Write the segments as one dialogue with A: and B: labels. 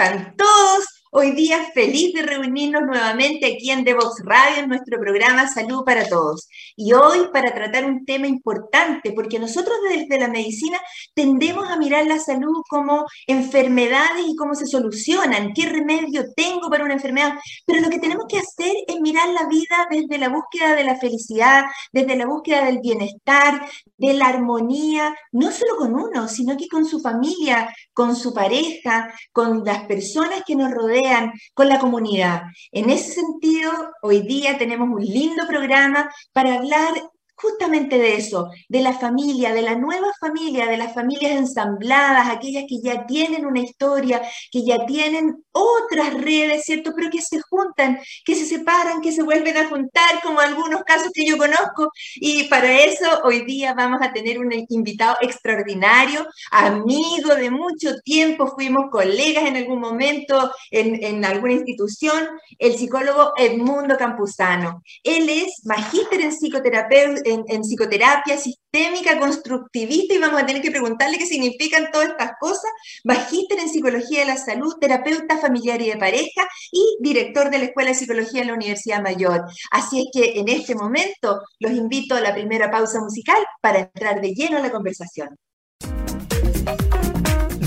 A: están todos? Hoy día feliz de reunirnos nuevamente aquí en Devox Radio, en nuestro programa Salud para Todos. Y hoy para tratar un tema importante, porque nosotros desde la medicina tendemos a mirar la salud como enfermedades y cómo se solucionan, qué remedio tengo para una enfermedad. Pero lo que tenemos que hacer es mirar la vida desde la búsqueda de la felicidad, desde la búsqueda del bienestar, de la armonía, no solo con uno, sino que con su familia, con su pareja, con las personas que nos rodean con la comunidad. En ese sentido, hoy día tenemos un lindo programa para hablar justamente de eso, de la familia, de la nueva familia, de las familias ensambladas, aquellas que ya tienen una historia, que ya tienen otras redes, ¿cierto? Pero que se juntan, que se separan, que se vuelven a juntar, como algunos casos que yo conozco. Y para eso hoy día vamos a tener un invitado extraordinario, amigo de mucho tiempo, fuimos colegas en algún momento en, alguna institución, el psicólogo Edmundo Campuzano. Él es magíster en psicoterapeuta en, psicoterapia sistémica constructivista y vamos a tener que preguntarle qué significan todas estas cosas. Magíster en psicología de la salud, terapeuta familiar y de pareja y director de la Escuela de Psicología de la Universidad Mayor. Así es que en este momento los invito a la primera pausa musical para entrar de lleno a la conversación.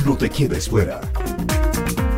B: No te quedes fuera.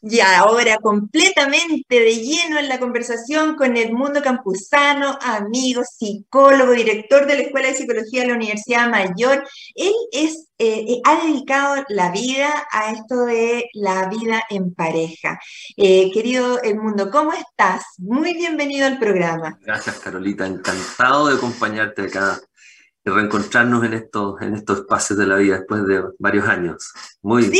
A: Y ahora completamente de lleno en la conversación con Edmundo Campuzano, amigo, psicólogo, director de la Escuela de Psicología de la Universidad Mayor. Él es, eh, ha dedicado la vida a esto de la vida en pareja. Eh, querido Edmundo, ¿cómo estás? Muy bienvenido al programa.
C: Gracias, Carolita. Encantado de acompañarte acá reencontrarnos en estos, en estos espacios de la vida después de varios años. Muy,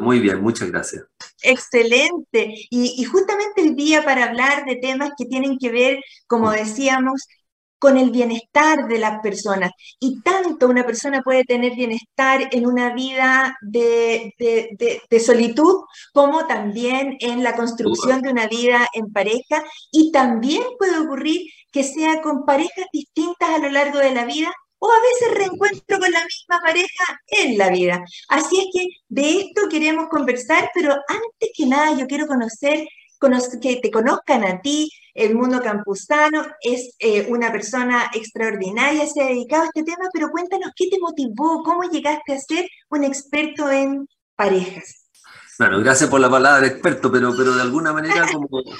C: muy, bien, muchas gracias.
A: Excelente. Y, y, justamente el día para hablar de temas que tienen que ver, como decíamos, con el bienestar de las personas. Y tanto una persona puede tener bienestar en una vida de, de, de, solitud como también en la construcción de una vida en pareja. Y también puede ocurrir que sea con parejas distintas a lo largo de la vida o a veces reencuentro con la misma pareja en la vida. Así es que de esto queremos conversar, pero antes que nada yo quiero conocer que te conozcan a ti, el mundo campusano, es eh, una persona extraordinaria, se ha dedicado a este tema, pero cuéntanos qué te motivó, cómo llegaste a ser un experto en parejas.
C: Bueno, gracias por la palabra experto, pero, pero de alguna manera,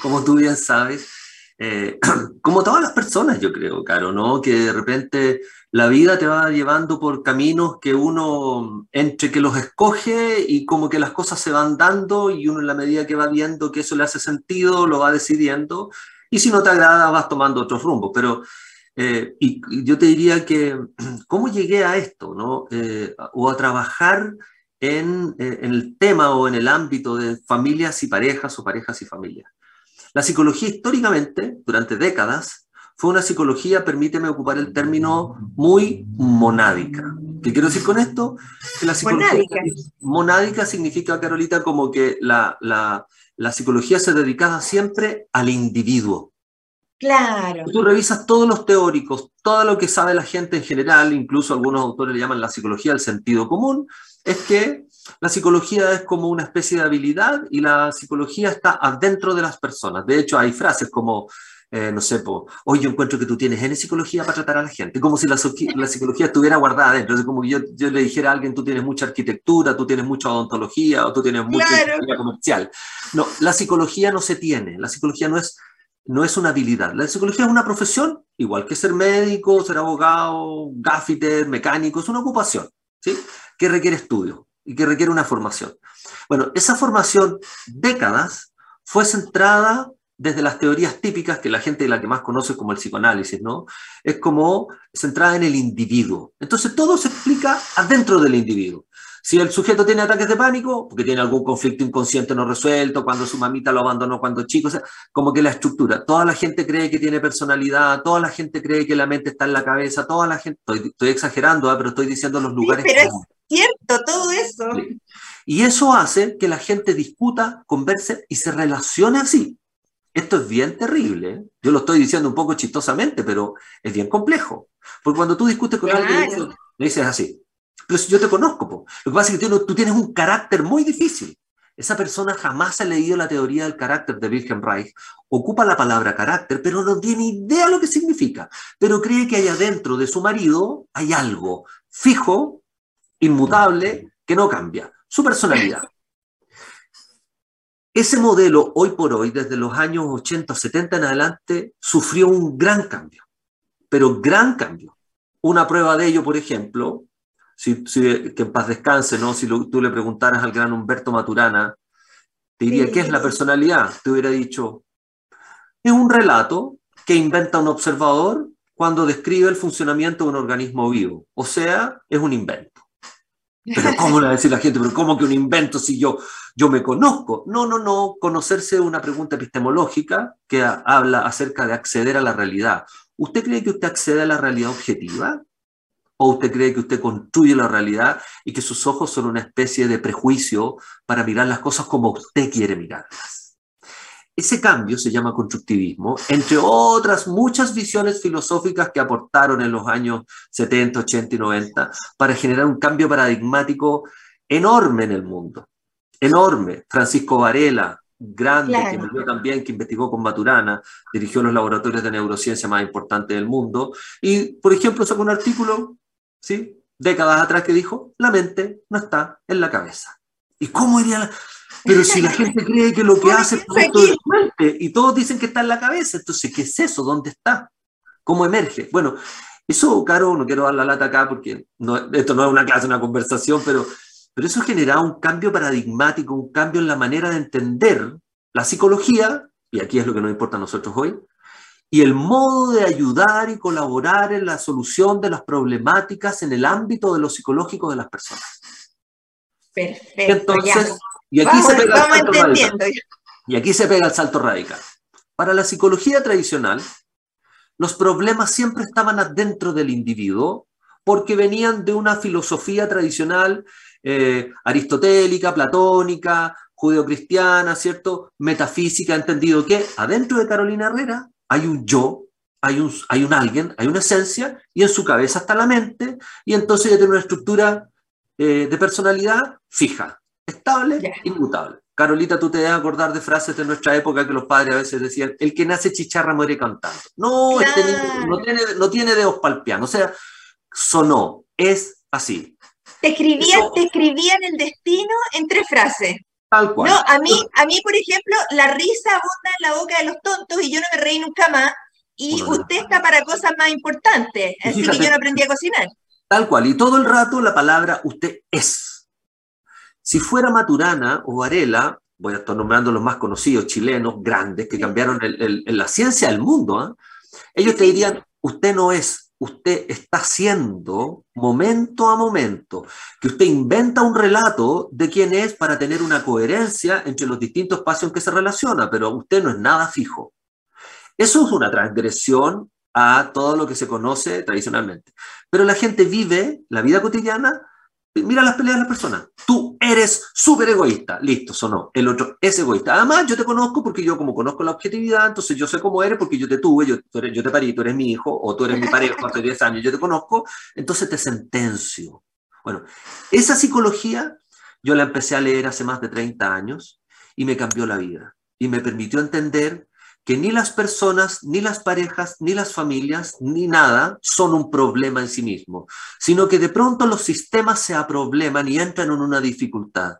C: como, tú bien sabes, eh, como todas las personas, yo creo, Caro, ¿no? Que de repente la vida te va llevando por caminos que uno, entre que los escoge y como que las cosas se van dando y uno en la medida que va viendo que eso le hace sentido, lo va decidiendo y si no te agrada vas tomando otros rumbos. Pero, eh, y, yo te diría que, ¿cómo llegué a esto, no? Eh, o a trabajar en, en el tema o en el ámbito de familias y parejas o parejas y familias. La psicología históricamente, durante décadas, fue una psicología, permíteme ocupar el término, muy monádica. ¿Qué quiero decir con esto? Que la psicología monádica, significa, Carolita, como que la, la, la psicología se dedicaba siempre al individuo.
A: Claro.
C: Tú revisas todos los teóricos, todo lo que sabe la gente en general, incluso algunos autores le llaman la psicología del sentido común, es que la psicología es como una especie de habilidad y la psicología está adentro de las personas. De hecho, hay frases como, eh, no sé, hoy yo encuentro que tú tienes N psicología para tratar a la gente, como si la, psicología estuviera guardada adentro. Es como que yo, yo, le dijera a alguien, tú tienes mucha arquitectura, tú tienes mucha odontología o tú tienes mucha claro. comercial. No, la psicología no se tiene, la psicología no es no es una habilidad. La psicología es una profesión, igual que ser médico, ser abogado, gaffiter, mecánico, es una ocupación, ¿sí? Que requiere estudio y que requiere una formación. Bueno, esa formación, décadas, fue centrada desde las teorías típicas que la gente la que más conoce como el psicoanálisis, ¿no? Es como centrada en el individuo. Entonces todo se explica adentro del individuo. Si el sujeto tiene ataques de pánico, porque tiene algún conflicto inconsciente no resuelto, cuando su mamita lo abandonó cuando chico, o sea, como que la estructura. Toda la gente cree que tiene personalidad, toda la gente cree que la mente está en la cabeza, toda la gente, estoy, exagerando, ¿eh? pero estoy diciendo los lugares.
A: Sí, pero es cierto todo eso.
C: Y eso hace que la gente discuta, converse y se relacione así. Esto es bien terrible. Yo lo estoy diciendo un poco chistosamente, pero es bien complejo. Porque cuando tú discutes con alguien, le dices así, pero si yo te conozco, lo que pasa es que tú, tienes un carácter muy difícil. Esa persona jamás ha leído la teoría del carácter de Wilhelm Reich, ocupa la palabra carácter, pero no tiene idea lo que significa, pero cree que allá dentro de su marido hay algo fijo, inmutable, que no cambia, su personalidad. Ese modelo, hoy por hoy, desde los años 80, 70 en adelante, sufrió un gran cambio, pero gran cambio. Una prueba de ello, por ejemplo, si, que en paz descanse, ¿no? Si tú le preguntaras al gran Humberto Maturana, te diría, ¿qué es la personalidad? Te hubiera dicho, es un relato que inventa un observador cuando describe el funcionamiento de un organismo vivo. O sea, es un invento. Pero ¿cómo le va a decir la gente? ¿Pero cómo que un invento si yo, yo me conozco? No, no, no. Conocerse es una pregunta epistemológica que habla acerca de acceder a la realidad. ¿Usted cree que usted accede a la realidad objetiva? ¿O usted cree que usted construye la realidad y que sus ojos son una especie de prejuicio para mirar las cosas como usted quiere mirarlas? Ese cambio se llama constructivismo, entre otras muchas visiones filosóficas que aportaron en los años 70, 80 y 90 para generar un cambio paradigmático enorme en el mundo. Enorme. Francisco Varela, grande, que murió también, que investigó con Maturana, dirigió los laboratorios de neurociencia más importantes del mundo, y, por ejemplo, sacó un artículo ¿sí? décadas atrás que dijo, la mente no está en la cabeza. ¿Y cómo iría la... Pero si la gente cree que lo que hace es producto de mente y todos dicen que está en la cabeza, entonces, ¿qué es eso? ¿Dónde está? ¿Cómo emerge? Bueno, eso, Caro, no quiero dar la lata acá porque esto no es una clase, una conversación, pero, pero eso genera un cambio paradigmático, un cambio en la manera de entender la psicología, y aquí es lo que nos importa a nosotros hoy, y el modo de ayudar y colaborar en la solución de las problemáticas en el ámbito de lo psicológico de las personas.
A: Perfecto.
C: Entonces, y aquí se pega el salto radical. Y aquí se pega el salto radical. Para la psicología tradicional, los problemas siempre estaban adentro del individuo porque venían de una filosofía tradicional eh, aristotélica, platónica, judeocristiana, ¿cierto? Metafísica, entendido que adentro de Carolina Herrera hay un yo, hay un, hay un alguien, hay una esencia, y en su cabeza está la mente, y entonces ya tiene una estructura eh, de personalidad fija, estable, inmutable. Carolita, tú te debes acordar de frases de nuestra época que los padres a veces decían, el que nace chicharra muere cantando. No, este no, tiene, no tiene dedos para el piano, o sea, sonó, es así.
A: Te escribían, te escribían el destino en tres frases. No, a mí, a mí, por ejemplo, la risa abunda en la boca de los tontos y yo no me reí nunca más. Y usted está para cosas más importantes, así que yo no aprendí a cocinar.
C: Tal cual, y todo el rato la palabra usted es. Si fuera Maturana o Varela, voy a estar nombrando los más conocidos chilenos, grandes, que cambiaron en la ciencia del mundo, ¿ah? ellos te dirían, usted no es, usted está haciendo momento a momento, que usted inventa un relato de quién es para tener una coherencia entre los distintos espacios en que se relaciona, pero usted no es nada fijo. Eso es una transgresión a todo lo que se conoce tradicionalmente. Pero la gente vive la vida cotidiana Mira las peleas de las personas. Tú eres súper egoísta. Listo, sonó. El otro es egoísta. Además, yo te conozco porque yo como conozco la objetividad, entonces yo sé cómo eres porque yo te tuve, yo, yo te parí, tú eres mi hijo, o tú eres mi pareja hace 10 años, yo te conozco, entonces te sentencio. Bueno, esa psicología yo la empecé a leer hace más de 30 años y me cambió la vida. Y me permitió entender que ni las personas, ni las parejas, ni las familias, ni nada son un problema en sí mismo, sino que de pronto los sistemas se aprobleman y entran en una dificultad.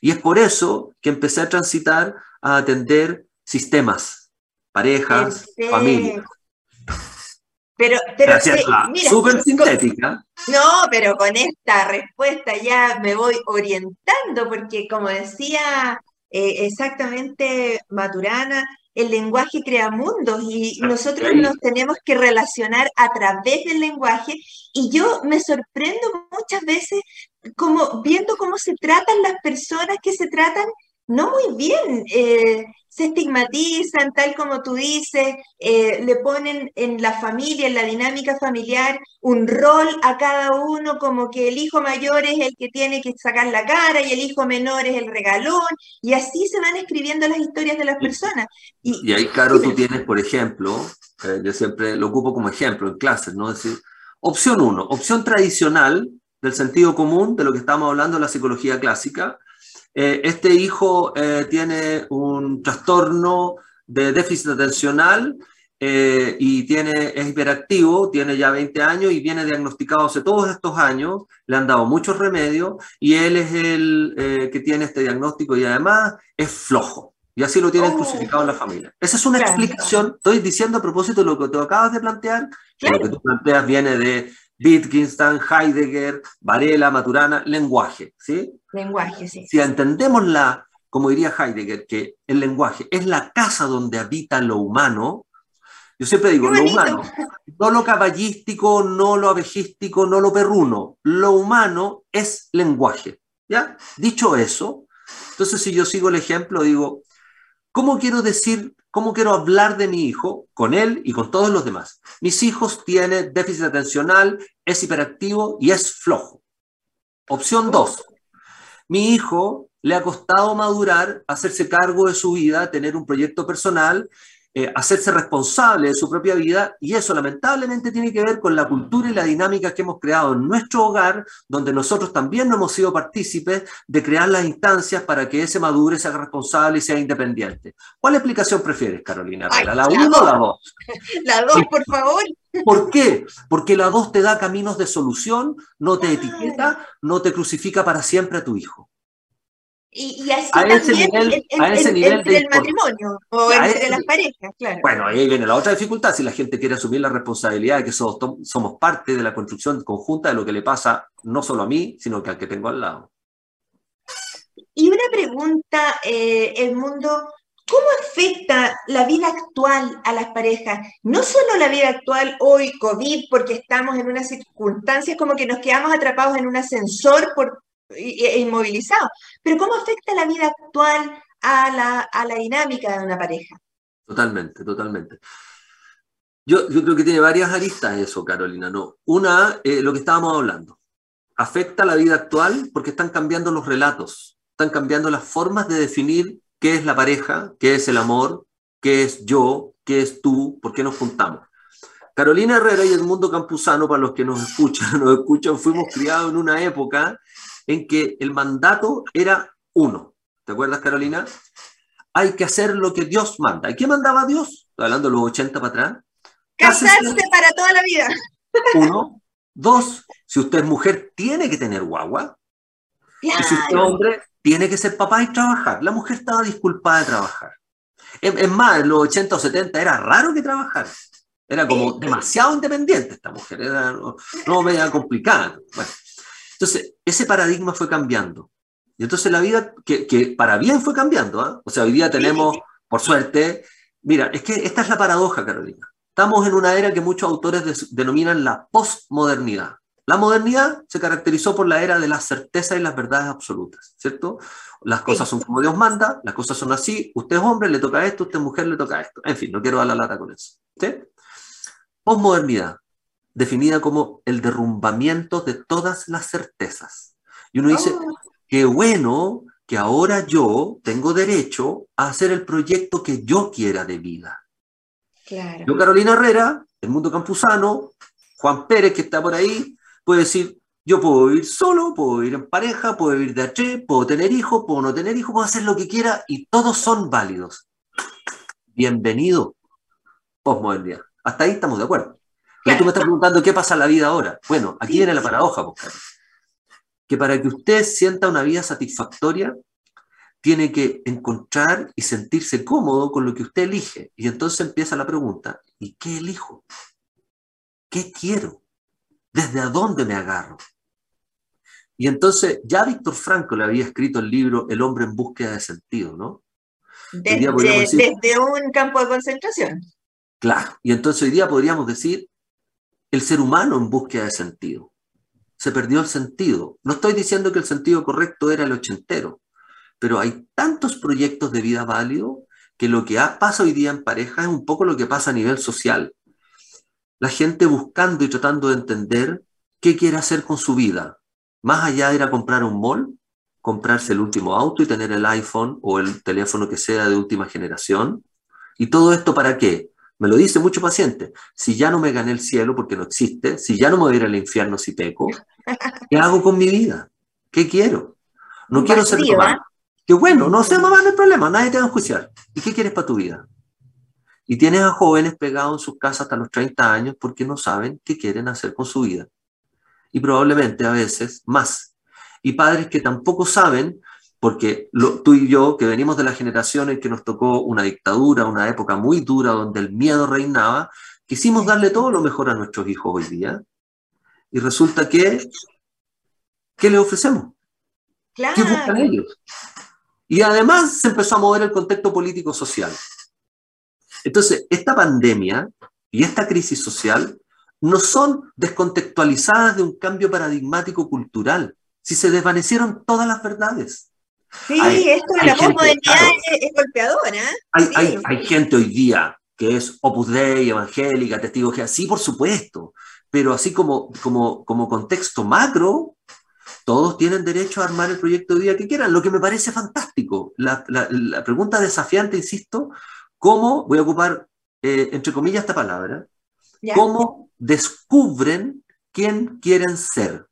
C: Y es por eso que empecé a transitar a atender sistemas, parejas, familias.
A: Pero, pero
C: Gracias, súper sintética.
A: No, pero con esta respuesta ya me voy orientando, porque como decía eh, exactamente Maturana, el lenguaje crea mundos y nosotros nos tenemos que relacionar a través del lenguaje y yo me sorprendo muchas veces como viendo cómo se tratan las personas que se tratan no muy bien. Eh, se estigmatizan, tal como tú dices, eh, le ponen en la familia, en la dinámica familiar, un rol a cada uno, como que el hijo mayor es el que tiene que sacar la cara y el hijo menor es el regalón, y así se van escribiendo las historias de las personas.
C: Y, ahí, Caro, tú tienes, por ejemplo, eh, yo siempre lo ocupo como ejemplo en clases, ¿no? Es decir, opción uno, opción tradicional del sentido común, de lo que estamos hablando de la psicología clásica, eh, este hijo eh, tiene un trastorno de déficit atencional eh, y tiene, es hiperactivo, tiene ya 20 años y viene diagnosticado hace todos estos años, le han dado muchos remedios y él es el que tiene este diagnóstico y además es flojo. Y así lo tienen oh. crucificado en la familia. Esa es una explicación, estoy diciendo a propósito de lo que tú acabas de plantear, lo que tú planteas viene de Wittgenstein, Heidegger, Varela, Maturana, lenguaje, ¿sí?
A: Lenguaje, sí.
C: Si entendemos la, como diría Heidegger, que el lenguaje es la casa donde habita lo humano, yo siempre digo, lo humano, no lo caballístico, no lo abejístico, no lo perruno, lo humano es lenguaje, ¿ya? Dicho eso, entonces si yo sigo el ejemplo, digo, ¿cómo quiero decir ¿Cómo quiero hablar de mi hijo con él y con todos los demás? Mis hijos tienen déficit atencional, es hiperactivo y es flojo. Opción 2. Mi hijo le ha costado madurar, hacerse cargo de su vida, tener un proyecto personal eh, hacerse responsable de su propia vida y eso lamentablemente tiene que ver con la cultura y la dinámica que hemos creado en nuestro hogar, donde nosotros también no hemos sido partícipes de crear las instancias para que ese madure, sea responsable y sea independiente. ¿Cuál explicación prefieres, Carolina? ¿La 1 o la 2?
A: La 2, por favor.
C: ¿Por qué? Porque la 2 te da caminos de solución, no te etiqueta, no te crucifica para siempre a tu hijo.
A: Y, así a ese nivel, a ese nivel del matrimonio o entre las parejas, claro.
C: Bueno, ahí viene la otra dificultad, si la gente quiere asumir la responsabilidad de que somos, somos parte de la construcción conjunta de lo que le pasa no solo a mí, sino que al que tengo al lado.
A: Y una pregunta, eh, el mundo, ¿cómo afecta la vida actual a las parejas? No solo la vida actual hoy, COVID, porque estamos en unas circunstancias como que nos quedamos atrapados en un ascensor por e inmovilizado. Pero ¿cómo afecta la vida actual a la, a la dinámica de una pareja?
C: Totalmente, totalmente. Yo, yo, creo que tiene varias aristas eso, Carolina. ¿no? Una, eh, lo que estábamos hablando. Afecta la vida actual porque están cambiando los relatos, están cambiando las formas de definir qué es la pareja, qué es el amor, qué es yo, qué es tú, por qué nos juntamos. Carolina Herrera y el mundo campusano, para los que nos escuchan, nos escuchan, fuimos criados en una época en que el mandato era uno. ¿Te acuerdas, Carolina? Hay que hacer lo que Dios manda. ¿Y qué mandaba Dios? Estoy hablando de los 80 para atrás.
A: Casarse para toda la vida.
C: Uno. Dos, si usted es mujer, tiene que tener guagua. Y si usted es hombre, tiene que ser papá y trabajar. La mujer estaba disculpada de trabajar. Es, más, en los 80 o 70 era raro que trabajara. Era como demasiado independiente esta mujer. Era, no, no veía complicada. Bueno, entonces, ese paradigma fue cambiando. Y entonces la vida, que, para bien fue cambiando, ¿ah? o sea, hoy día tenemos, por suerte, mira, es que esta es la paradoja, Carolina. Estamos en una era que muchos autores denominan la postmodernidad. La modernidad se caracterizó por la era de la certeza y las verdades absolutas, ¿cierto? Las cosas son como Dios manda, las cosas son así, usted es hombre, le toca esto, usted es mujer, le toca esto. En fin, no quiero dar la lata con eso. ¿sí? Postmodernidad definida como el derrumbamiento de todas las certezas. Y uno dice,
A: Oh.
C: qué bueno que ahora yo tengo derecho a hacer el proyecto que yo quiera de vida.
A: Claro.
C: Yo, Carolina Herrera, el mundo campusano, Juan Pérez, que está por ahí, puede decir, yo puedo vivir solo, puedo vivir en pareja, puedo vivir de H, puedo tener hijos, puedo no tener hijos, puedo hacer lo que quiera y todos son válidos. Bienvenido, posmodernidad. Hasta ahí estamos de acuerdo. Pero tú me estás preguntando qué pasa en la vida ahora. Bueno, aquí viene la paradoja, pues, Carlos. que para que usted sienta una vida satisfactoria, tiene que encontrar y sentirse cómodo con lo que usted elige. Y entonces empieza la pregunta, ¿y qué elijo? ¿Qué quiero? ¿Desde a dónde me agarro? Y entonces ya Víctor Franco le había escrito el libro El hombre en búsqueda de sentido, ¿no? Decir-
A: desde un campo de concentración.
C: Claro. Y entonces hoy día podríamos decir el ser humano en búsqueda de sentido. Se perdió el sentido. No estoy diciendo que el sentido correcto era el ochentero, pero hay tantos proyectos de vida válidos que lo que pasa hoy día en pareja es un poco lo que pasa a nivel social. La gente buscando y tratando de entender qué quiere hacer con su vida. Más allá de ir a comprar un mall, comprarse el último auto y tener el iPhone o el teléfono que sea de última generación. ¿Y todo esto para qué? Me lo dice mucho paciente. Si ya no me gané el cielo porque no existe, si ya no me voy a ir al infierno si peco, ¿qué hago con mi vida? ¿Qué quiero? No quiero ser mamá.
A: ¿eh?
C: Qué bueno, no sea mamá, no hay problema, nadie te va a enjuiciar. ¿Y qué quieres para tu vida? Y tienes a jóvenes pegados en sus casas hasta los 30 años porque no saben qué quieren hacer con su vida. Y probablemente a veces más. Y padres que tampoco saben, porque lo- tú y yo, que venimos de la generación en que nos tocó una dictadura, una época muy dura donde el miedo reinaba, quisimos darle todo lo mejor a nuestros hijos hoy día. Y resulta que, ¿qué les ofrecemos? ¿Qué buscan ellos? Y además se empezó a mover el contexto político-social. Entonces, esta pandemia y esta crisis social no son descontextualizadas de un cambio paradigmático cultural, si se desvanecieron todas las verdades.
A: Sí,
C: Hay-
A: esto de la posmodernidad
C: claro.
A: es, es golpeadora. ¿eh?
C: Hay,
A: Sí.
C: hay, hay gente hoy día que es Opus Dei, evangélica, testigo que sí, por supuesto, pero así como, como, como contexto macro, todos tienen derecho a armar el proyecto de vida que quieran, lo que me parece fantástico. La, la- la pregunta desafiante, insisto, ¿cómo, voy a ocupar eh, entre comillas esta palabra,
A: ¿ya?
C: cómo descubren quién quieren ser?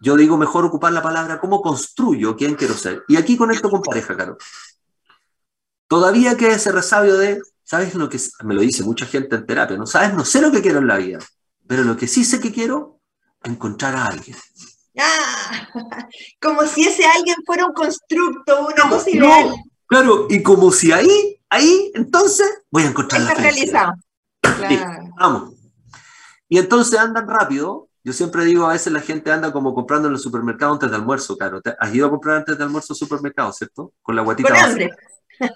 C: Yo digo mejor ocupar la palabra cómo construyo quién quiero ser. Y aquí conecto con pareja, Caro. Todavía queda ese resabio de, ¿sabes lo que es? me lo dice mucha gente en terapia? No sabes, no sé lo que quiero en la vida, pero lo que sí sé que quiero, encontrar a alguien.
A: Ah, como si ese alguien fuera un constructo, una cosa
C: No,
A: ideal.
C: claro, y como si ahí, ahí, entonces voy a encontrar la
A: Está
C: felicidad.
A: realizado. Claro.
C: Vamos. Y entonces andan rápido. Yo siempre digo, a veces la gente anda como comprando en el supermercado antes de almuerzo, Caro. ¿Te- ¿Has ido a comprar antes de almuerzo al supermercado, cierto? Con la guatita
A: Con hambre.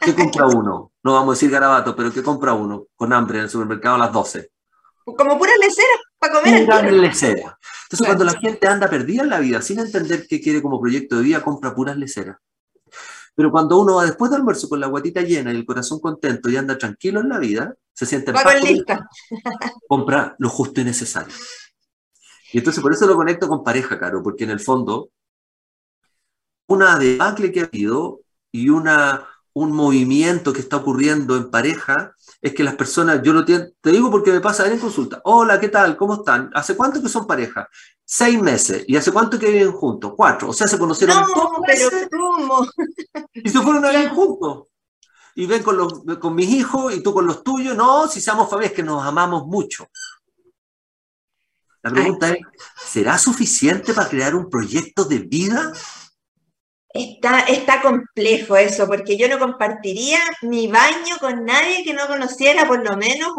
C: ¿Qué compra uno? No vamos a decir garabato, pero ¿qué compra uno con hambre en el supermercado a las 12?
A: Como puras leceras para comer.
C: Entonces,
A: Claro.
C: cuando la gente anda perdida en la vida, sin entender qué quiere como proyecto de vida, compra puras leceras. Pero cuando uno va después del almuerzo con la guatita llena y el corazón contento y anda tranquilo en la vida, se siente en paz compra lo justo y necesario. Y entonces por eso lo conecto con pareja, Caro, porque en el fondo, una debacle que ha habido y una, un movimiento que está ocurriendo en pareja es que las personas, yo lo te, te digo porque me pasa en consulta, hola, ¿qué tal? ¿Cómo están? ¿Hace cuánto que son pareja? Seis meses. ¿Y hace cuánto que viven juntos? Cuatro. O sea, se conocieron
A: No,
C: dos
A: pero
C: meses
A: ¿cómo?
C: y se fueron a vivir juntos. Y ven con, los, con mis hijos y tú con los tuyos. No, si seamos familias que nos amamos mucho. La pregunta es, ¿será suficiente para crear un proyecto de vida?
A: Está, está complejo eso, porque yo no compartiría mi baño con nadie que no conociera por lo menos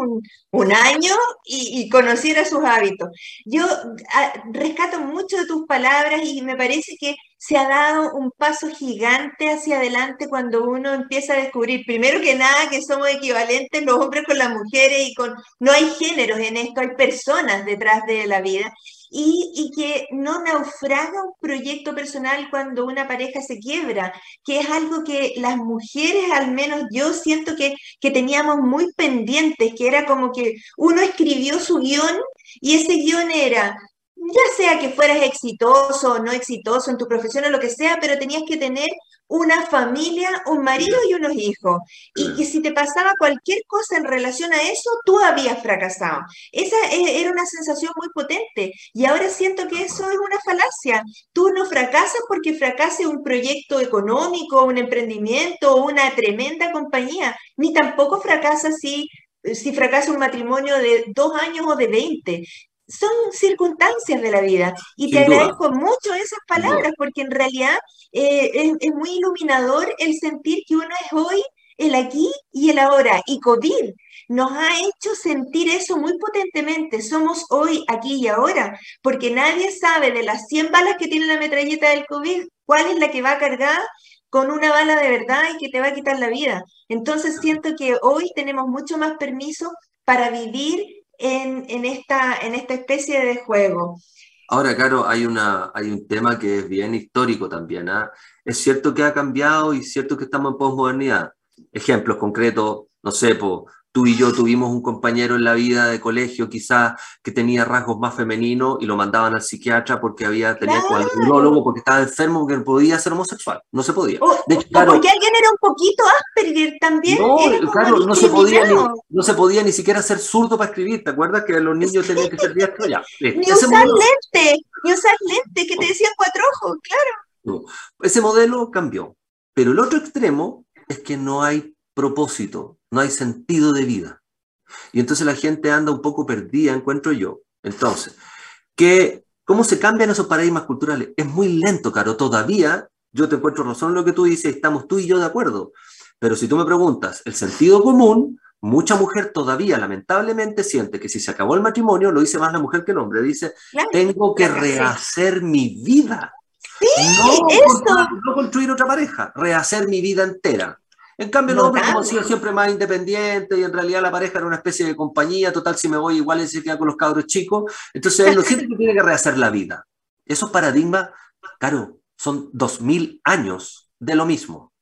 A: un, año y, conociera sus hábitos. Yo ah, rescato mucho de tus palabras y me parece que se ha dado un paso gigante hacia adelante cuando uno empieza a descubrir, primero que nada, que somos equivalentes los hombres con las mujeres y con, no hay géneros en esto, hay personas detrás de la vida y, que no naufraga un proyecto personal cuando una pareja se quiebra, que es algo que las mujeres, al menos yo siento que, que teníamos muy pendientes, que era como que uno escribió su guion y ese guion era ya sea que fueras exitoso o no exitoso en tu profesión o lo que sea, pero tenías que tener una familia, un marido y unos hijos. Y que si te pasaba cualquier cosa en relación a eso, tú habías fracasado. Esa e, era una sensación muy potente. Y ahora siento que eso es una falacia. Tú no fracasas porque fracase un proyecto económico, un emprendimiento una tremenda compañía, ni tampoco fracasas si si fracasa un matrimonio de dos años o de veinte son circunstancias de la vida. Y te agradezco mucho esas palabras, porque en realidad eh, es, muy iluminador el sentir que uno es hoy, el aquí y el ahora. Y COVID nos ha hecho sentir eso muy potentemente. Somos hoy, aquí y ahora, porque nadie sabe de las 100 balas que tiene la metralleta del COVID, cuál es la que va cargada con una bala de verdad y que te va a quitar la vida. Entonces siento que hoy tenemos mucho más permiso para vivir en, esta, en esta especie de juego.
C: Ahora, claro, hay, una, hay un tema que es bien histórico también. ¿ah? Es cierto que ha cambiado y cierto que estamos en posmodernidad. Ejemplos concretos, no sé, po, tú y yo tuvimos un compañero en la vida de colegio quizás que tenía rasgos más femeninos y lo mandaban al psiquiatra porque había tenía claro. porque estaba enfermo porque no podía ser homosexual, no se podía.
A: O, de porque alguien era un poquito Asperger también.
C: No, claro, no se, podía ni, no se podía ni siquiera ser zurdo para escribir, ¿te acuerdas que los niños tenían que ser diestros? Ya,
A: ni usar lente, ni usar lente, que te decían cuatro ojos, claro.
C: ese modelo cambió, pero el otro extremo es que no hay propósito, no hay sentido de vida. Y entonces la gente anda un poco perdida, encuentro yo. Entonces, ¿qué, ¿cómo se cambian esos paradigmas culturales? Es muy lento, Caro. Todavía yo te encuentro razón en lo que tú dices, estamos tú y yo de acuerdo. Pero si tú me preguntas, el sentido común, mucha mujer todavía lamentablemente siente que si se acabó el matrimonio, lo dice más la mujer que el hombre. Dice, tengo que rehacer mi vida.
A: Sí, eso.
C: no construir otra pareja, rehacer mi vida entera. En cambio, los hombres, como han sido siempre más independientes y en realidad la pareja era una especie de compañía, total, si me voy igual se queda con los cabros chicos. Entonces, él no siente que tiene que rehacer la vida. Esos paradigmas, claro, son dos mil años de lo mismo.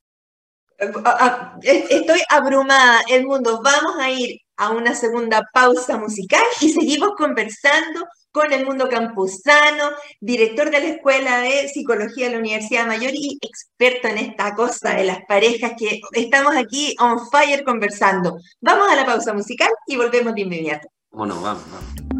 A: Estoy abrumada, el mundo. Vamos a ir a una segunda pausa musical y seguimos conversando con el mundo campusano, director de la Escuela de Psicología de la Universidad Mayor y experto en esta cosa de las parejas que estamos aquí on fire conversando. Vamos a la pausa musical y volvemos de inmediato.
C: Bueno, vamos.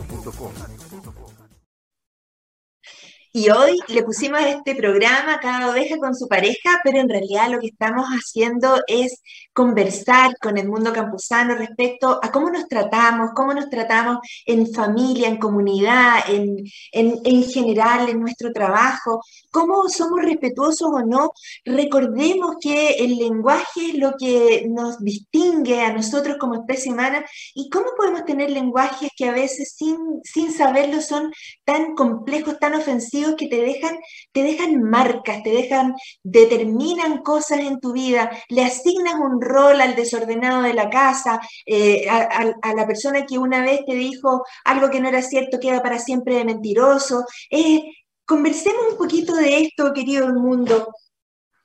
A: Y hoy le pusimos este programa Cada oveja con su pareja, pero en realidad lo que estamos haciendo es conversar con el mundo campusano respecto a cómo nos tratamos, cómo nos tratamos en familia, en comunidad, en, en general, en nuestro trabajo, cómo somos respetuosos o no. Recordemos que el lenguaje es lo que nos distingue a nosotros como especie humana y cómo podemos tener lenguajes que a veces sin, sin saberlo son tan complejos, tan ofensivos que te dejan, te dejan marcas, te dejan, determinan cosas en tu vida, le asignas un rol al desordenado de la casa, eh, a, la persona que una vez te dijo algo que no era cierto queda para siempre de mentiroso. Eh, conversemos un poquito de esto, querido mundo.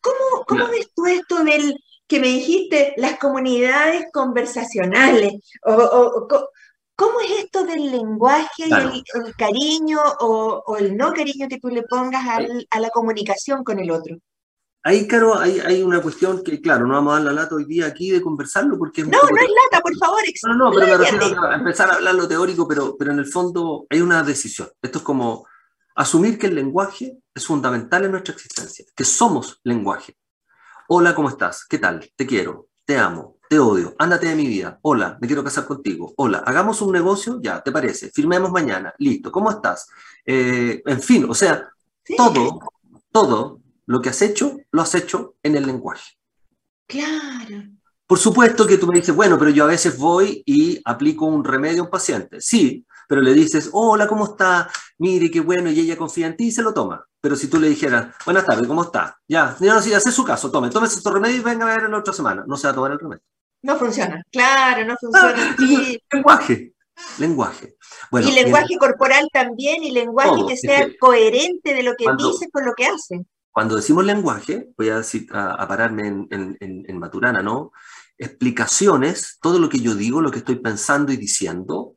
A: ¿Cómo, cómo ves tú esto del que me dijiste, las comunidades conversacionales? O, ¿Cómo es esto del lenguaje y el, cariño o, el no cariño que tú le pongas a la comunicación con el otro?
C: Ahí, claro, hay, hay, una cuestión que, claro, no vamos a dar la lata hoy día aquí de conversarlo porque...
A: no, no es lata, por favor.
C: No, no, pero me refiero a empezar a hablar lo teórico, pero, pero en el fondo hay una decisión. Esto es como asumir que el lenguaje es fundamental en nuestra existencia, que somos lenguaje. Hola, ¿cómo estás? ¿Qué tal? Te quiero, te amo, te odio, ándate de mi vida, hola, me quiero casar contigo, hola, hagamos un negocio, ya, ¿te parece? Firmemos mañana, listo, ¿cómo estás? Eh, en fin, o sea, todo, todo lo que has hecho, lo has hecho en el lenguaje.
A: Claro.
C: Por supuesto que tú me dices, bueno, pero yo a veces voy y aplico un remedio a un paciente. Sí, pero le dices, hola, ¿cómo está? Mire, qué bueno, y ella confía en ti y se lo toma. Pero si tú le dijeras, buenas tardes, ¿cómo está? Ya, no, si hace su caso, tome, tome estos remedio y venga a ver la otra semana. No se va a tomar el remedio.
A: No funciona, claro, no funciona.
C: Lenguaje, lenguaje.
A: y lenguaje corporal también, y lenguaje que sea coherente de lo que dice con lo que hace.
C: Cuando decimos lenguaje, voy a, decir, a, pararme en, en, en Maturana, ¿no? Explicaciones, todo lo que yo digo, lo que estoy pensando y diciendo,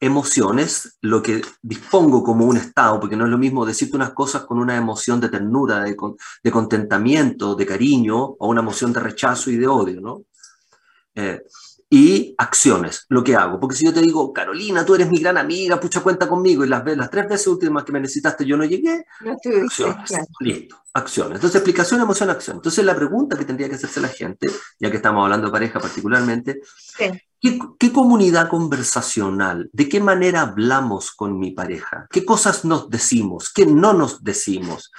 C: emociones, lo que dispongo como un estado, porque no es lo mismo decirte unas cosas con una emoción de ternura, de, de contentamiento, de cariño, o una emoción de rechazo y de odio, ¿no? Eh, y acciones, lo que hago. Porque si yo te digo, Carolina, tú eres mi gran amiga, pucha cuenta conmigo, y las, las tres veces últimas que me necesitaste yo no llegué, acciones, listo, acciones. Entonces, explicación, emoción, acción. Entonces, la pregunta que tendría que hacerse la gente, ya que estamos hablando de pareja particularmente, ¿qué, ¿qué comunidad conversacional, de qué manera hablamos con mi pareja? ¿Qué cosas nos decimos? ¿Qué no nos decimos?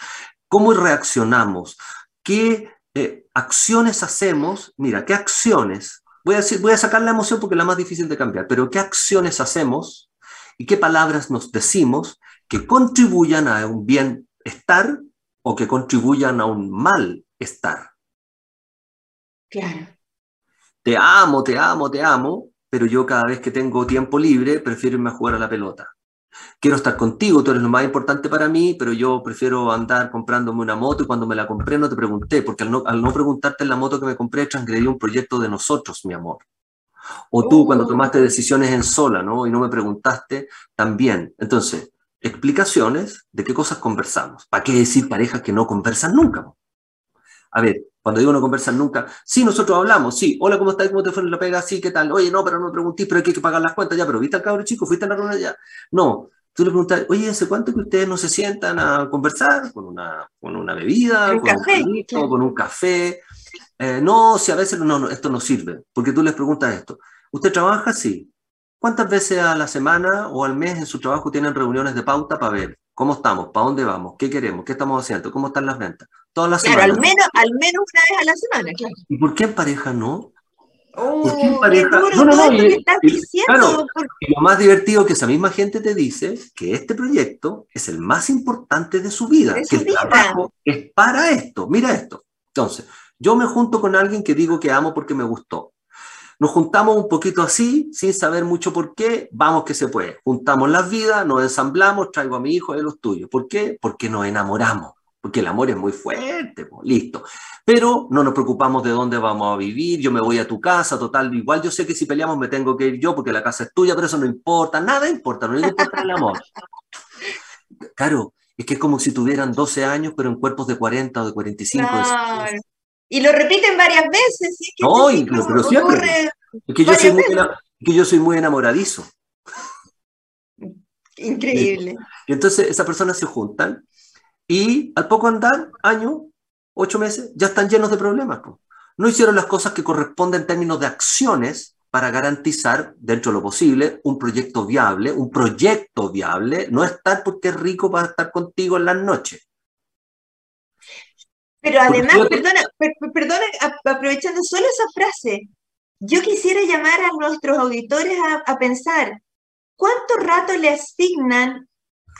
C: ¿Cómo reaccionamos? ¿Qué eh, acciones hacemos? Mira, ¿qué acciones voy a, decir, voy a sacar la emoción porque es la más difícil de cambiar, pero ¿qué acciones hacemos y qué palabras nos decimos que contribuyan a un bienestar o que contribuyan a un malestar?
A: Claro.
C: Te amo, te amo, te amo, pero yo cada vez que tengo tiempo libre prefiero irme a jugar a la pelota quiero estar contigo, tú eres lo más importante para mí, pero yo prefiero andar comprándome una moto y cuando me la compré no te pregunté, porque al no, al no preguntarte en la moto que me compré, transgredí un proyecto de nosotros, mi amor. O tú cuando oh. tomaste decisiones en sola, ¿no? Y no me preguntaste, también. Entonces, explicaciones de qué cosas conversamos. ¿Para qué decir parejas que no conversan nunca? A ver, cuando digo no conversan nunca, sí, nosotros hablamos, sí, hola, ¿cómo estás? ¿Cómo te fue en la pega? Sí, ¿qué tal? Oye, no, pero no me pregunté, pero hay que pagar las cuentas ya, pero ¿viste al cabrón chico? ¿Fuiste a la reunión ya? No, tú le preguntas, oye, ¿hace cuánto que ustedes no se sientan a conversar con una, con una bebida,
A: con, café,
C: un con un café? Eh, no, si a veces no, no, esto no sirve, porque tú les preguntas esto, ¿usted trabaja? Sí. ¿Cuántas veces a la semana o al mes en su trabajo tienen reuniones de pauta para ver cómo estamos, para dónde vamos, qué queremos, qué estamos haciendo, cómo están las ventas? Todas las
A: claro, al menos, al menos una vez a la semana, claro.
C: ¿Y por qué en pareja no?
A: Oh, ¿Por qué en pareja? no, no, no, estás diciendo,
C: lo más divertido es que esa misma gente te dice que este proyecto es el más importante de su vida, que el trabajo es para esto. Mira esto. Entonces, yo me junto con alguien que digo que amo porque me gustó. Nos juntamos un poquito así, sin saber mucho por qué, vamos que se puede. Juntamos las vidas, nos ensamblamos, traigo a mi hijo y a los tuyos. ¿Por qué? Porque nos enamoramos porque el amor es muy fuerte, listo. Pero no nos preocupamos de dónde vamos a vivir, yo me voy a tu casa, total, igual yo sé que si peleamos me tengo que ir yo porque la casa es tuya, pero eso no importa, nada importa, no importa el amor. Claro, es que es como si tuvieran 12 años, pero en cuerpos de 40 o de 45.
A: Y lo repiten varias veces. ¿sí?
C: no, pero siempre. Es que, yo soy muy, que yo soy muy enamoradizo.
A: Increíble.
C: Y entonces esas personas se juntan y al poco andar, año, ocho meses, ya están llenos de problemas. No hicieron las cosas que corresponden en términos de acciones para garantizar, dentro de lo posible, un proyecto viable, un proyecto viable, no estar porque es rico para estar contigo en las noches.
A: Pero además, perdona, perdona, aprovechando solo esa frase, yo quisiera llamar a nuestros auditores a, a pensar, ¿cuánto rato le asignan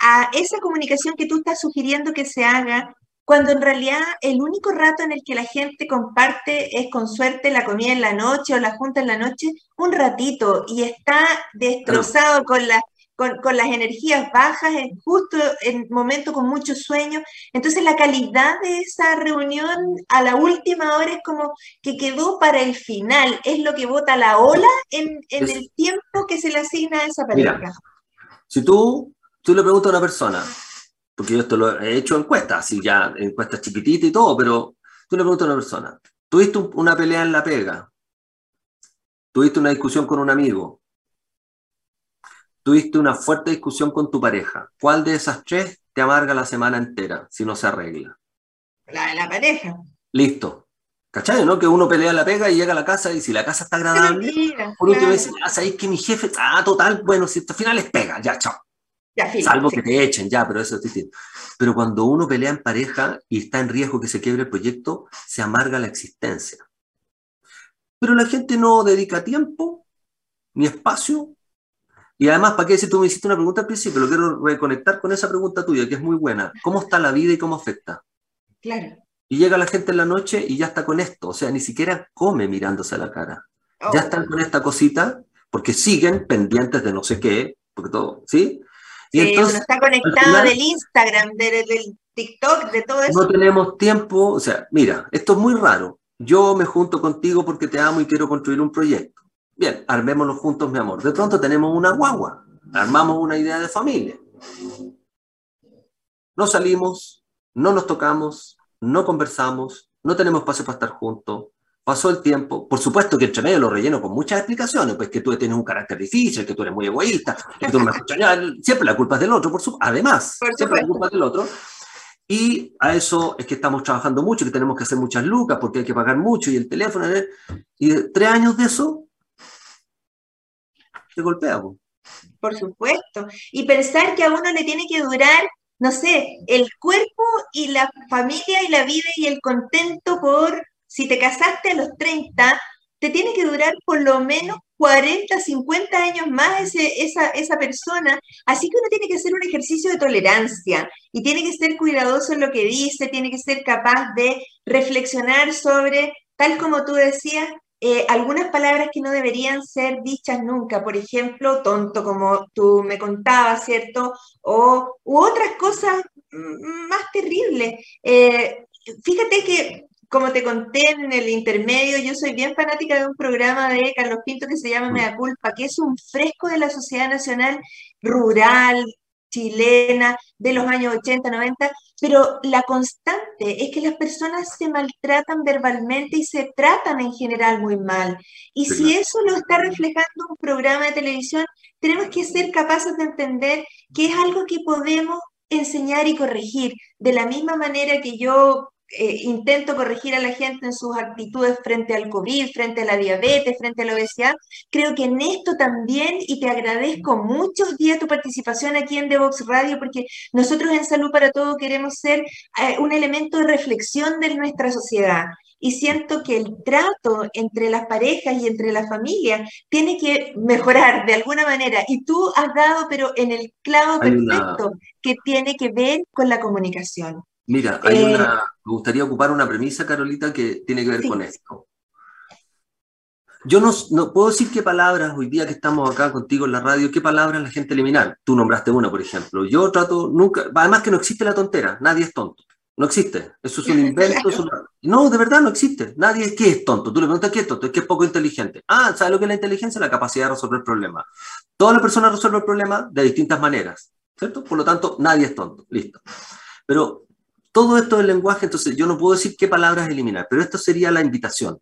A: a esa comunicación que tú estás sugiriendo que se haga, cuando en realidad el único rato en el que la gente comparte es con suerte la comida en la noche o la junta en la noche, un ratito, y está destrozado con, con, las energías bajas, justo en momento con mucho sueño. Entonces la calidad de esa reunión a la última hora es como que quedó para el final, es lo que vota la ola en, el tiempo que se le asigna a esa pareja.
C: si tú tú le preguntas a una persona, porque yo esto lo he hecho encuestas, así ya encuestas chiquititas y todo, pero tú le preguntas a una persona, ¿tuviste una pelea en la pega? ¿Tuviste una discusión con un amigo? ¿Tuviste una fuerte discusión con tu pareja? ¿Cuál de esas tres te amarga la semana entera si no se arregla?
A: La de la pareja.
C: Listo. ¿Cachai? ¿no? Que uno pelea la pega y llega a la casa y si la casa está agradable, por último dice, ah, ¿sabéis que mi jefe, ah, total, bueno, si al final es pega, ya, chao. Salvo que te echen, ya, pero eso es distinto. Pero cuando uno pelea en pareja y está en riesgo que se quiebre el proyecto, se amarga la existencia. Pero la gente no dedica tiempo ni espacio. Y además, ¿para qué si tú me hiciste una pregunta al principio? Lo quiero reconectar con esa pregunta tuya, que es muy buena. ¿Cómo está la vida y cómo afecta?
A: Claro.
C: Y llega la gente en la noche y ya está con esto. O sea, ni siquiera come mirándose a la cara. Ya oh. están con esta cosita porque siguen pendientes de no sé qué, porque todo, ¿sí?
A: Y entonces, está conectado del Instagram, del, del, TikTok, de todo eso.
C: No tenemos tiempo, o sea, mira, esto es muy raro. Yo me junto contigo porque te amo y quiero construir un proyecto. Bien, armémonos juntos, mi amor. De pronto tenemos una guagua, armamos una idea de familia. No salimos, no nos tocamos, no conversamos, no tenemos espacio para estar juntos, pasó el tiempo, por supuesto que entre medio lo relleno con muchas explicaciones, pues que tú tienes un carácter difícil, que tú eres muy egoísta, que tú no me escuchas siempre la culpa es del otro, por su, además, siempre la culpa es del otro. Y a eso es que estamos trabajando mucho, que tenemos que hacer muchas lucas porque hay que pagar mucho y el teléfono, y tres años de eso, te golpea.
A: Por supuesto. Y pensar que a uno le tiene que durar no sé, el cuerpo y la familia y la vida y el contento por si te casaste a los 30, te tiene que durar por lo menos 40, 50 años más esa, esa persona. Así que uno tiene que hacer un ejercicio de tolerancia y tiene que ser cuidadoso en lo que dice, tiene que ser capaz de reflexionar sobre, tal como tú decías, eh, algunas palabras que no deberían ser dichas nunca, por ejemplo, tonto, como tú me contabas, ¿cierto? O u otras cosas mm, más terribles. Eh, fíjate que como te conté en el intermedio, yo soy bien fanática de un programa de Carlos Pinto que se llama Mea Culpa, que es un fresco de la sociedad nacional rural, chilena, de los años 80, 90, pero la constante es que las personas se maltratan verbalmente y se tratan en general muy mal. Y si eso lo está reflejando un programa de televisión, tenemos que ser capaces de entender que es algo que podemos enseñar y corregir. De la misma manera que yo eh, intento corregir a la gente en sus actitudes frente al COVID, frente a la diabetes, frente a la obesidad. Creo que en esto también, y te agradezco muchos días tu participación aquí en Devox Radio, porque nosotros en Salud para Todo queremos ser eh, un elemento de reflexión de nuestra sociedad. Y siento que el trato entre las parejas y entre las familias tiene que mejorar de alguna manera. Y tú has dado, pero en el clavo perfecto, que tiene que ver con la comunicación.
C: Mira, hay una, eh, me gustaría ocupar una premisa, Carolita, que tiene que ver con esto. Yo no, no, puedo decir qué palabras, hoy día que estamos acá contigo en la radio, qué palabras la gente eliminar. Tú nombraste una, por ejemplo. Yo trato nunca, además que no existe la tontera, nadie es tonto. No existe. Eso es un invento. No, de verdad no existe. Nadie es que es tonto. Tú le preguntas qué es tonto, es que es poco inteligente. Ah, ¿sabes lo que es la inteligencia? La capacidad de resolver problemas. Todas las personas resuelven problemas de distintas maneras, ¿cierto? Por lo tanto, nadie es tonto. Listo. Pero todo esto del lenguaje, entonces yo no puedo decir qué palabras eliminar, pero esto sería la invitación.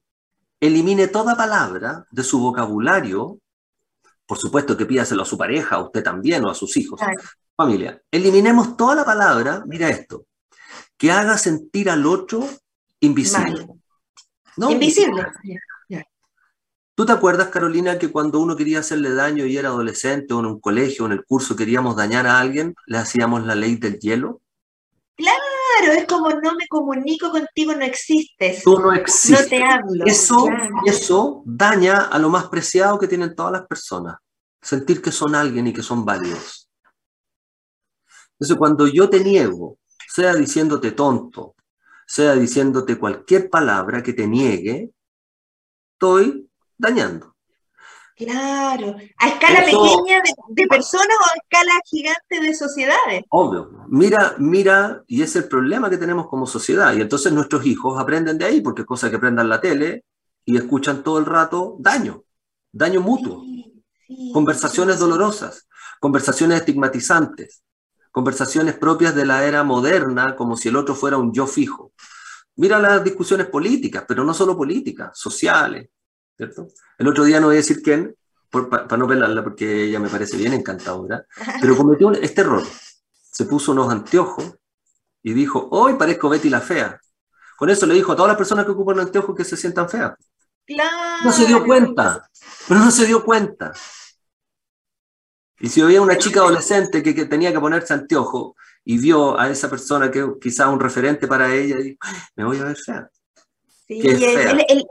C: Elimine toda palabra de su vocabulario, por supuesto que pídaselo a su pareja, a usted también o a sus hijos, familia. Eliminemos toda la palabra, mira esto, que haga sentir al otro invisible.
A: Invisible.
C: ¿Tú te acuerdas, Carolina, que cuando uno quería hacerle daño y era adolescente o en un colegio o en el curso queríamos dañar a alguien, le hacíamos la ley del hielo?
A: Claro es como no me comunico contigo, no existes.
C: Tú no existes.
A: No te hablo.
C: Eso, eso daña a lo más preciado que tienen todas las personas. Sentir que son alguien y que son válidos. Entonces, cuando yo te niego, sea diciéndote tonto, sea diciéndote cualquier palabra que te niegue, estoy dañando.
A: Claro, a escala pequeña de, personas o a escala gigante de sociedades.
C: Obvio. Mira, mira, y es el problema que tenemos como sociedad. Y entonces nuestros hijos aprenden de ahí, porque es cosa que aprendan la tele y escuchan todo el rato daño, daño mutuo, conversaciones dolorosas, conversaciones estigmatizantes, conversaciones propias de la era moderna, como si el otro fuera un yo fijo. Mira las discusiones políticas, pero no solo políticas, sociales, ¿cierto? El otro día no voy a decir quién, para no pelarla porque ella me parece bien encantadora, pero cometió este error. Se puso unos anteojos y dijo, hoy parezco Betty la Fea. Con eso le dijo a todas las personas que ocupan anteojos que se sientan feas.
A: Claro.
C: No se dio cuenta, pero no se dio cuenta. Y si había una chica adolescente que, que tenía que ponerse anteojo y vio a esa persona que quizá un referente para ella, y dijo, me voy a ver fea.
A: Sí, el-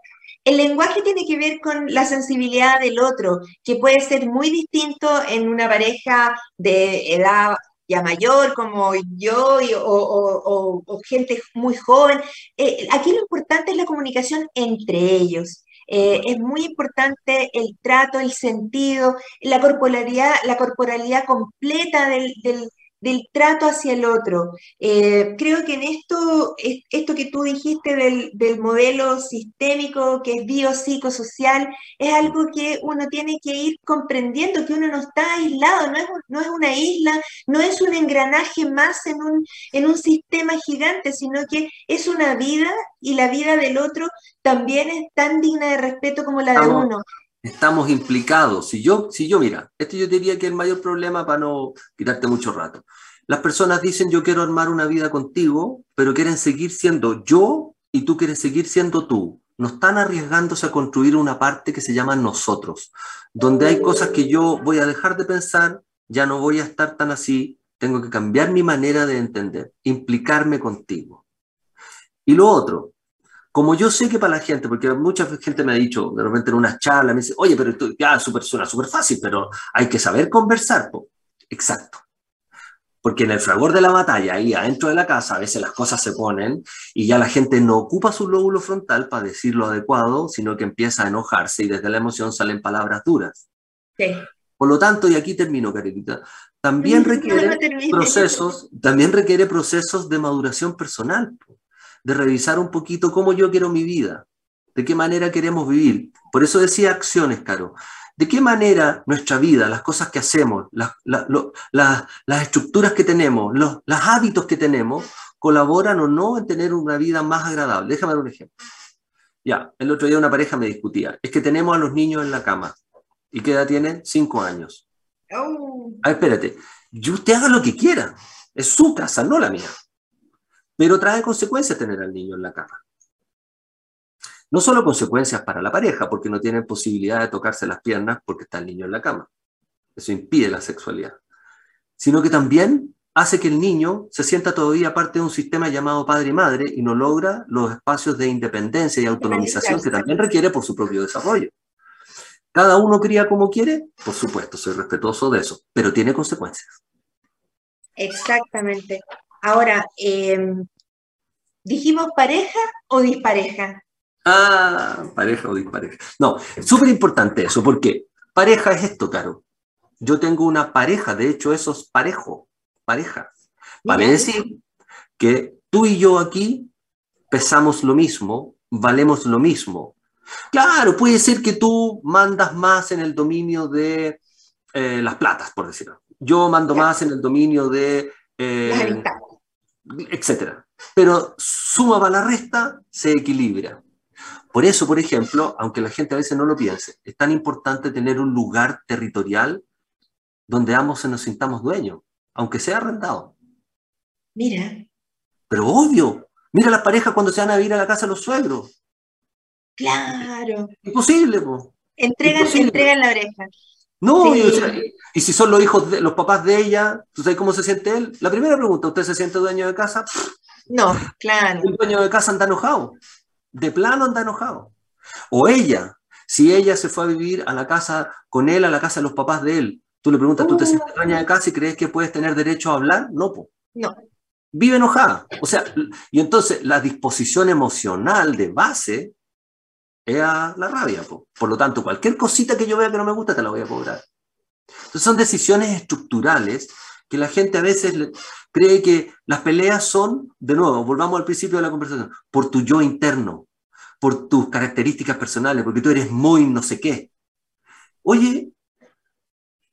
A: el lenguaje tiene que ver con la sensibilidad del otro, que puede ser muy distinto en una pareja de edad ya mayor como yo y- o, o- o- o gente muy joven. Eh, aquí lo importante es la comunicación entre ellos. Eh, es muy importante el trato, el sentido, la corporalidad, la corporalidad completa del, del- del trato hacia el otro. Eh, creo que en esto, es- esto que tú dijiste del, del modelo sistémico que es biopsicosocial, es algo que uno tiene que ir comprendiendo, que uno no está aislado, no es, no es una isla, no es un engranaje más en un, en un sistema gigante, sino que es una vida y la vida del otro también es tan digna de respeto como la de uno.
C: Estamos implicados. Si yo, si yo, mira, este yo diría que el mayor problema para no quitarte mucho rato. Las personas dicen yo quiero armar una vida contigo, pero quieren seguir siendo yo y tú quieres seguir siendo tú. No están arriesgándose a construir una parte que se llama nosotros, donde hay cosas que yo voy a dejar de pensar, ya no voy a estar tan así, tengo que cambiar mi manera de entender, implicarme contigo. Y lo otro, como yo sé que para la gente, porque mucha gente me ha dicho de repente en unas charlas, me dice, oye, pero esto ya super, suena súper fácil, pero hay que saber conversar. po". Exacto. Porque en el fragor de la batalla, ahí adentro de la casa, a veces las cosas se ponen y ya la gente no ocupa su lóbulo frontal para decir lo adecuado, sino que empieza a enojarse y desde la emoción salen palabras duras.
A: Sí.
C: Por lo tanto, y aquí termino, Carolita, también
A: No, no
C: requiere
A: termine.
C: procesos, también requiere procesos de maduración personal, po, de revisar un poquito cómo yo quiero mi vida, de qué manera queremos vivir. Por eso decía acciones, Caro. ¿De qué manera nuestra vida, las cosas que hacemos, las, la- lo- la- las estructuras que tenemos, los, hábitos que tenemos, colaboran o no en tener una vida más agradable? Déjame dar un ejemplo. Ya, el otro día una pareja me discutía, es que tenemos a los niños en la cama. ¿Y qué edad tienen? Cinco años.
A: Oh,
C: Ah, espérate, yo usted haga lo que quiera, es su casa, no la mía. Pero trae consecuencias tener al niño en la cama. No solo consecuencias para la pareja, porque no tienen posibilidad de tocarse las piernas porque está el niño en la cama. Eso impide la sexualidad. Sino que también hace que el niño se sienta todavía parte de un sistema llamado padre y madre y no logra los espacios de independencia y autonomización que también requiere por su propio desarrollo. ¿Cada uno cría como quiere? Por supuesto, soy respetuoso de eso, pero tiene consecuencias.
A: exactamente. Ahora, eh, ¿dijimos pareja o dispareja?
C: Ah, pareja o dispareja. No, súper importante eso, porque pareja es esto, Caro. Yo tengo una pareja, de hecho, eso es parejo, pareja. Vale decir que tú y yo aquí pesamos lo mismo, valemos lo mismo. Claro, puede ser que tú mandas más en el dominio de eh, las platas, por decirlo. Yo mando más en el dominio de... eh,
A: Las
C: etcétera. Pero suma para la resta, se equilibra. Por eso, por ejemplo, aunque la gente a veces no lo piense, es tan importante tener un lugar territorial donde ambos se nos sintamos dueños, aunque sea arrendado.
A: Mira,
C: Pero obvio, mira las parejas cuando se van a vivir a la casa de los suegros.
A: claro.
C: Imposible, po.
A: Entregan,
C: Imposible.
A: entregan la oreja.
C: No,
A: Sí.
C: y, o sea, y- y si son los hijos de los papás de ella, ¿tú sabes cómo se siente él? La primera pregunta, ¿usted se siente dueño de casa?
A: No, claro.
C: El dueño de casa anda enojado. De plano anda enojado. O ella, si ella se fue a vivir a la casa con él, a la casa de los papás de él, tú le preguntas, ¿tú te
A: Uh.
C: sientes dueña de casa y crees que puedes tener derecho a hablar? No, po.
A: No.
C: Vive enojada. O sea, y entonces la disposición emocional de base es a la rabia. po. Por lo tanto, cualquier cosita que yo vea que no me gusta, te la voy a cobrar. Entonces son decisiones estructurales que la gente a veces cree que las peleas son, de nuevo, volvamos al principio de la conversación, por tu yo interno, por tus características personales, porque tú eres muy no sé qué. Oye,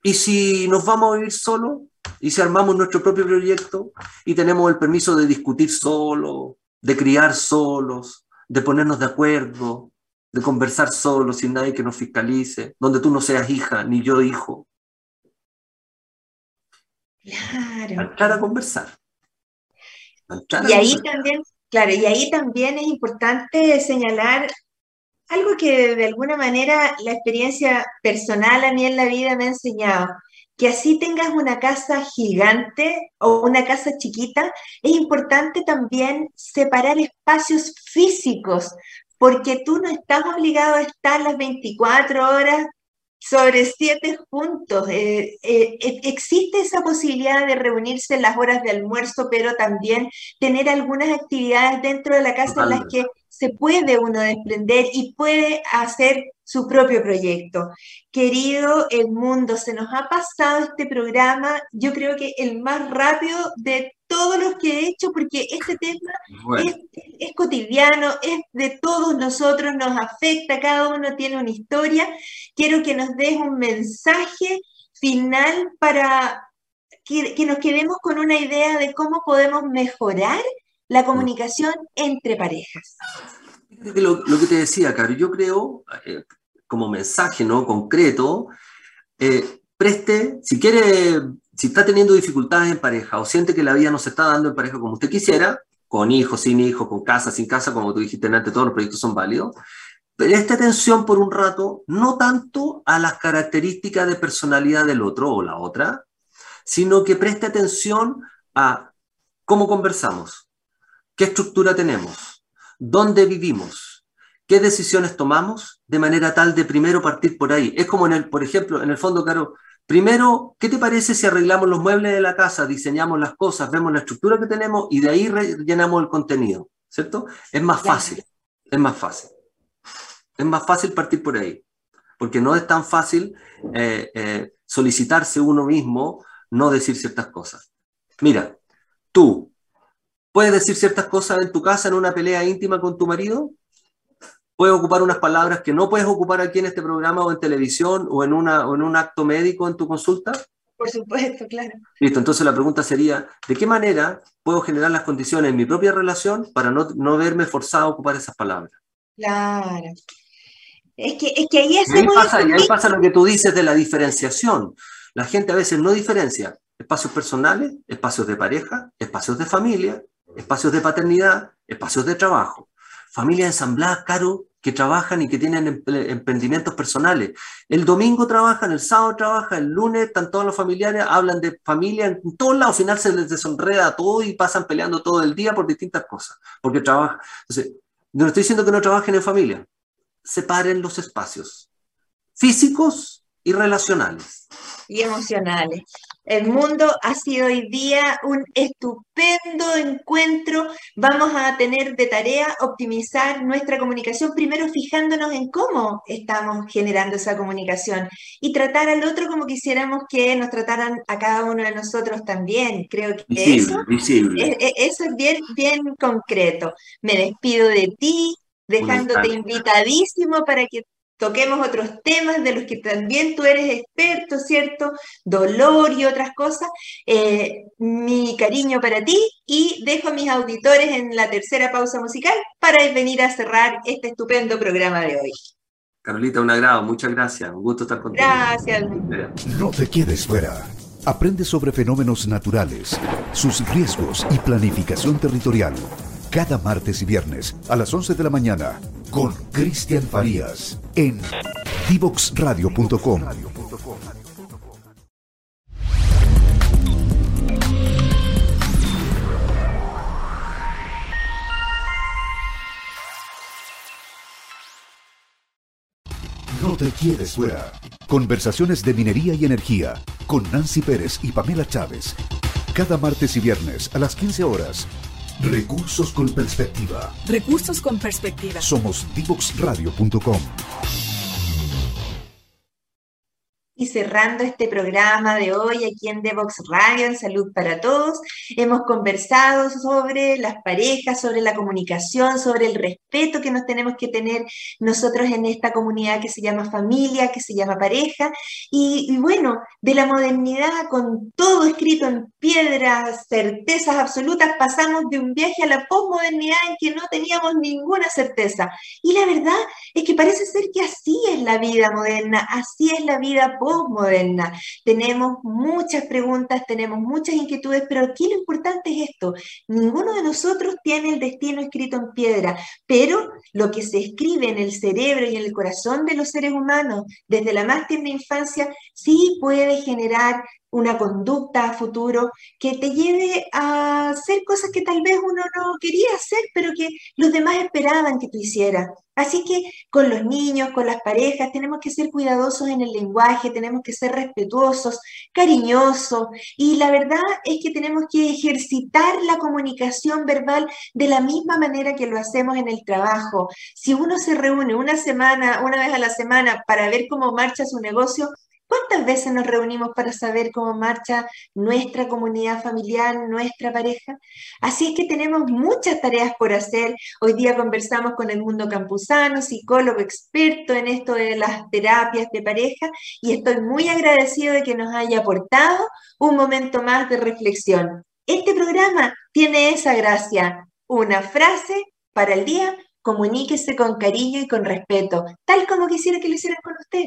C: ¿y si nos vamos a vivir solos? ¿Y si armamos nuestro propio proyecto y tenemos el permiso de discutir solo, de criar solos, de ponernos de acuerdo, de conversar solos sin nadie que nos fiscalice, donde tú no seas hija ni yo hijo?
A: Claro.
C: entrar a conversar. Entrar a
A: Y ahí
C: conversar.
A: también, Claro, y ahí también es importante señalar algo que de alguna manera la experiencia personal a mí en la vida me ha enseñado, que así tengas una casa gigante o una casa chiquita, es importante también separar espacios físicos, porque tú no estás obligado a estar las 24 horas sobre siete puntos. Eh, eh, e, existe esa posibilidad de reunirse en las horas de almuerzo, pero también tener algunas actividades dentro de la casa en las que se puede uno desprender y puede hacer su propio proyecto. Querido el mundo, se nos ha pasado este programa, yo creo que el más rápido de todos los que he hecho, porque este tema es, cotidiano, es de todos nosotros, nos afecta, cada uno tiene una historia. Quiero que nos des un mensaje final para que, que nos quedemos con una idea de cómo podemos mejorar la comunicación entre parejas.
C: Lo, lo que te decía, Caro, yo creo, eh, como mensaje ¿no? concreto, eh, preste, si quiere, si está teniendo dificultades en pareja o siente que la vida no se está dando en pareja como usted quisiera, con hijos, sin hijos, con casa, sin casa, como tú dijiste antes, todos los proyectos son válidos, preste atención por un rato, no tanto a las características de personalidad del otro o la otra, sino que preste atención a cómo conversamos, ¿Qué estructura tenemos? ¿Dónde vivimos? ¿Qué decisiones tomamos? De manera tal de primero partir por ahí. Es como en el, por ejemplo, en el fondo, Caro, primero, ¿qué te parece si arreglamos los muebles de la casa, diseñamos las cosas, vemos la estructura que tenemos y de ahí rellenamos el contenido? ¿Cierto? Es más fácil. Es más fácil. Es más fácil partir por ahí. Porque no es tan fácil eh, eh, solicitarse uno mismo no decir ciertas cosas. Mira, tú, ¿Puedes decir ciertas cosas en tu casa en una pelea íntima con tu marido? ¿Puedes ocupar unas palabras que no puedes ocupar aquí en este programa o en televisión o en, una, o en un acto médico en tu consulta?
A: Por supuesto, claro.
C: Listo, entonces la pregunta sería, ¿de qué manera puedo generar las condiciones en mi propia relación para no, no verme forzado a ocupar esas palabras?
A: Claro. Es que, es que ahí,
C: y ahí, pasa, y ahí pasa lo que tú dices de la diferenciación. La gente a veces no diferencia espacios personales, espacios de pareja, espacios de familia, espacios de paternidad, espacios de trabajo. Familias ensambladas, caro, que trabajan y que tienen emprendimientos personales. El domingo trabajan, el sábado trabajan, el lunes están todos los familiares, hablan de familia, en todos lados, al final se les desenreda a todo y pasan peleando todo el día por distintas cosas, porque trabajan. No estoy diciendo que no trabajen en familia, separen los espacios físicos y relacionales.
A: Y emocionales. El mundo ha sido hoy día un estupendo encuentro. Vamos a tener de tarea optimizar nuestra comunicación, primero fijándonos en cómo estamos generando esa comunicación y tratar al otro como quisiéramos que nos trataran a cada uno de nosotros también. Creo que eso, Es, eso es bien, bien concreto. Me despido de ti, dejándote invitadísimo para que toquemos otros temas de los que también tú eres experto, ¿cierto? Dolor y otras cosas. Eh, mi cariño para ti y dejo a mis auditores en la tercera pausa musical para venir a cerrar este estupendo programa de hoy.
C: Carolita, un agrado, muchas gracias, un gusto estar contigo.
A: Gracias.
B: No te quedes fuera. Aprende sobre fenómenos naturales, sus riesgos y planificación territorial. Cada martes y viernes a las 11 de la mañana con Cristian Farías en divoxradio.com. No te quieres fuera. Conversaciones de minería y energía con Nancy Pérez y Pamela Chávez. Cada martes y viernes a las 15 horas Recursos con perspectiva.
D: Recursos con perspectiva.
B: Somos divoxradio.com.
A: Y cerrando este programa de hoy aquí en Devox Radio, en Salud para Todos, hemos conversado sobre las parejas, sobre la comunicación, sobre el respeto que nos tenemos que tener nosotros en esta comunidad que se llama familia, que se llama pareja. Y, bueno, de la modernidad con todo escrito en piedras, certezas absolutas, pasamos de un viaje a la posmodernidad en que no teníamos ninguna certeza. Y la verdad es que parece ser que así es la vida moderna, así es la vida post posmoderna. Tenemos muchas preguntas, tenemos muchas inquietudes, pero aquí lo importante es esto. Ninguno de nosotros tiene el destino escrito en piedra, pero lo que se escribe en el cerebro y en el corazón de los seres humanos desde la más tierna infancia sí puede generar una conducta futuro que te lleve a hacer cosas que tal vez uno no quería hacer, pero que los demás esperaban que tú hicieras. Así que con los niños, con las parejas, tenemos que ser cuidadosos en el lenguaje, tenemos que ser respetuosos, cariñosos, y la verdad es que tenemos que ejercitar la comunicación verbal de la misma manera que lo hacemos en el trabajo. Si uno se reúne una semana, una vez a la semana para ver cómo marcha su negocio, ¿Cuántas veces nos reunimos para saber cómo marcha nuestra comunidad familiar, nuestra pareja? Así es que tenemos muchas tareas por hacer. Hoy día conversamos con el mundo campusano, psicólogo experto en esto de las terapias de pareja y estoy muy agradecido de que nos haya aportado un momento más de reflexión. Este programa tiene esa gracia, una frase para el día, comuníquese con cariño y con respeto, tal como quisiera que lo hicieran con usted.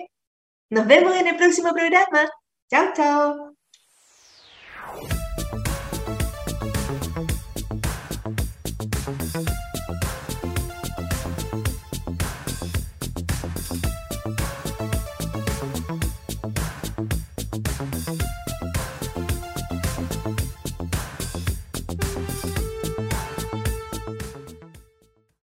A: Nos vemos en el próximo programa. Chao, chao.